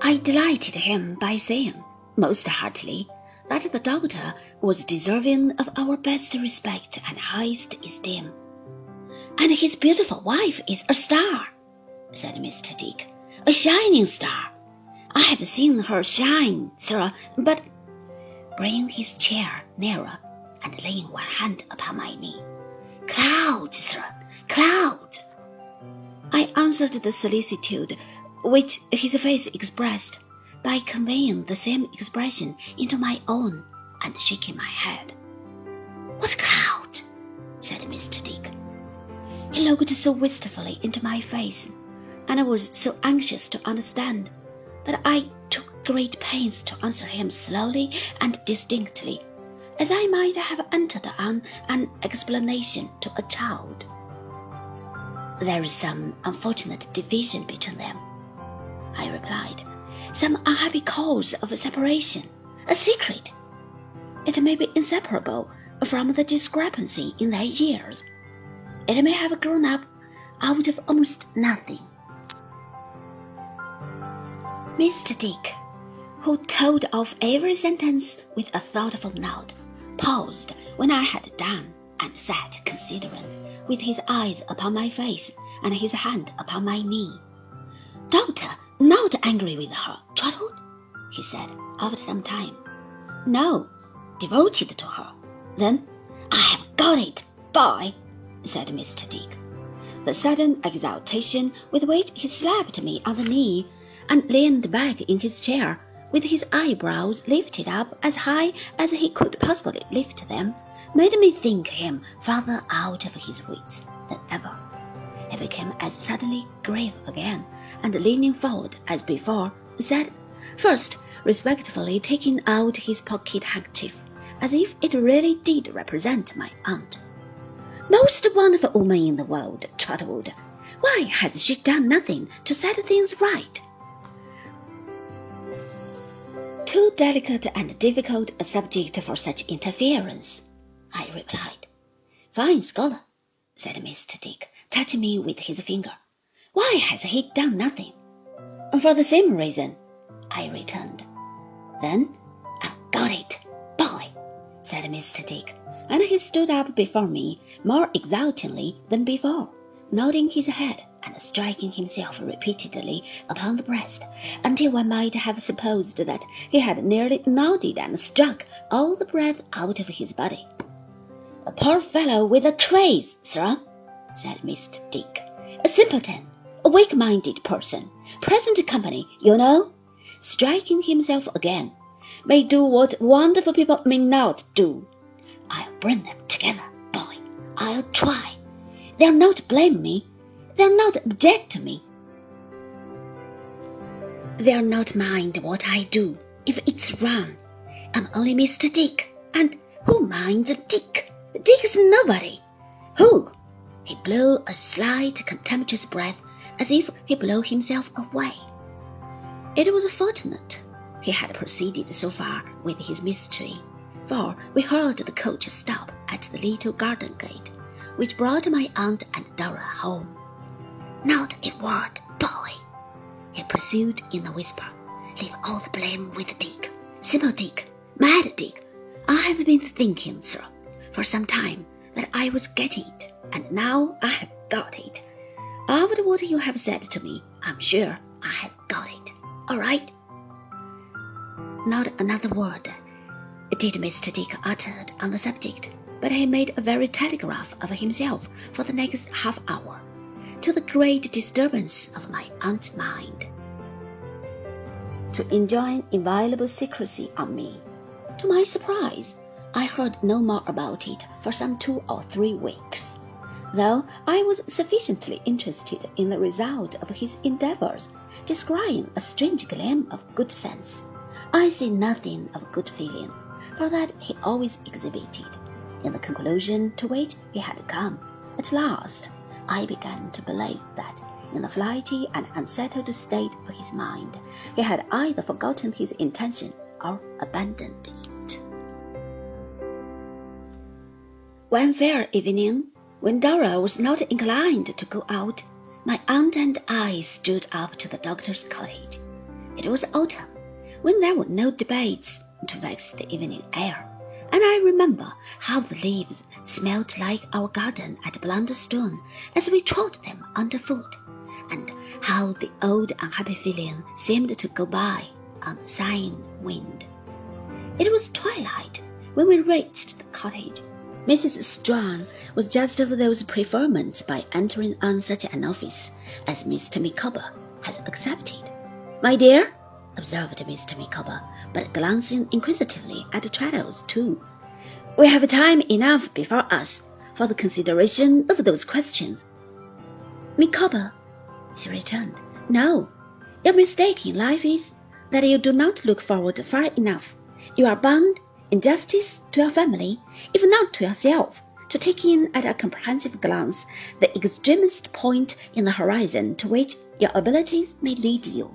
I delighted him by saying, most heartily, that the doctor was deserving of our best respect and highest esteem. And his beautiful wife is a star, said Mr. Dick, a shining star. I have seen her shine, sir, but bringing his chair nearer and laying one hand upon my knee. Cloud, sir, cloud. I answered the solicitude which his face expressed by conveying the same expression into my own and shaking my head. What cloud? said Mr. Dick. He looked so wistfully into my face, and I was so anxious to understand that I took great pains to answer him slowly and distinctly, as I might have entered on an explanation to a child. There is some unfortunate division between them, I replied some unhappy cause of separation, a secret. It may be inseparable from the discrepancy in their years. It may have grown up out of almost nothing. Mr. Dick, who told off every sentence with a thoughtful nod, paused when I had done and sat considering, with his eyes upon my face and his hand upon my knee. Doctor, not angry with her, Trotwood, he said after some time. No, devoted to her. Then I have got it, boy, said Mr. Dick. The sudden exultation with which he slapped me on the knee and leaned back in his chair with his eyebrows lifted up as high as he could possibly lift them made me think him farther out of his wits than ever. He became as suddenly grave again and leaning forward as before, said, first respectfully taking out his pocket handkerchief, as if it really did represent my aunt. Most wonderful woman in the world, Trotwood. Why has she done nothing to set things right? Too delicate and difficult a subject for such interference, I replied. Fine scholar, said Mr. Dick, touching me with his finger. Why has he done nothing? For the same reason, I returned. Then I've got it, boy, said Mr. Dick, and he stood up before me more exultingly than before, nodding his head and striking himself repeatedly upon the breast, until one might have supposed that he had nearly nodded and struck all the breath out of his body. A poor fellow with a craze, sir, said Mr. Dick. A simpleton, a weak-minded person, present company, you know, striking himself again, may do what wonderful people may not do. I'll bring them together, boy. I'll try. They'll not blame me. They'll not object to me. They'll not mind what I do if it's wrong. I'm only Mr. Dick, and who minds Dick? Dick's nobody. Who? He blew a slight, contemptuous breath as if he blew himself away. It was fortunate he had proceeded so far with his mystery, for we heard the coach stop at the little garden gate, which brought my aunt and Dora home. Not a word, boy, he pursued in a whisper. Leave all the blame with Dick. Simple Dick, mad Dick. I have been thinking, sir, for some time that I was getting it, and now I have got it. After what you have said to me, I'm sure I have got it. All right? Not another word did Mr. Dick utter on the subject, but he made a very telegraph of himself for the next half hour, to the great disturbance of my aunt's mind. To enjoin inviolable secrecy on me. To my surprise, I heard no more about it for some two or three weeks though I was sufficiently interested in the result of his endeavors, descrying a strange gleam of good sense. I see nothing of good feeling, for that he always exhibited. In the conclusion to which he had come, at last, I began to believe that in the flighty and unsettled state of his mind, he had either forgotten his intention or abandoned it. One fair evening, when Dora was not inclined to go out, my aunt and I stood up to the doctor's cottage. It was autumn, when there were no debates to vex the evening air, and I remember how the leaves smelt like our garden at Blunderstone as we trod them underfoot, and how the old unhappy feeling seemed to go by on sighing wind. It was twilight when we reached the cottage. Mrs. Strong was just of those preferments by entering on such an office as Mr. Micawber has accepted. My dear, observed Mr. Micawber, but glancing inquisitively at Traddles too, we have time enough before us for the consideration of those questions. Micawber, she returned, no, your mistake in life is that you do not look forward far enough. You are bound, in justice to your family, if not to yourself, to take in at a comprehensive glance the extremest point in the horizon to which your abilities may lead you.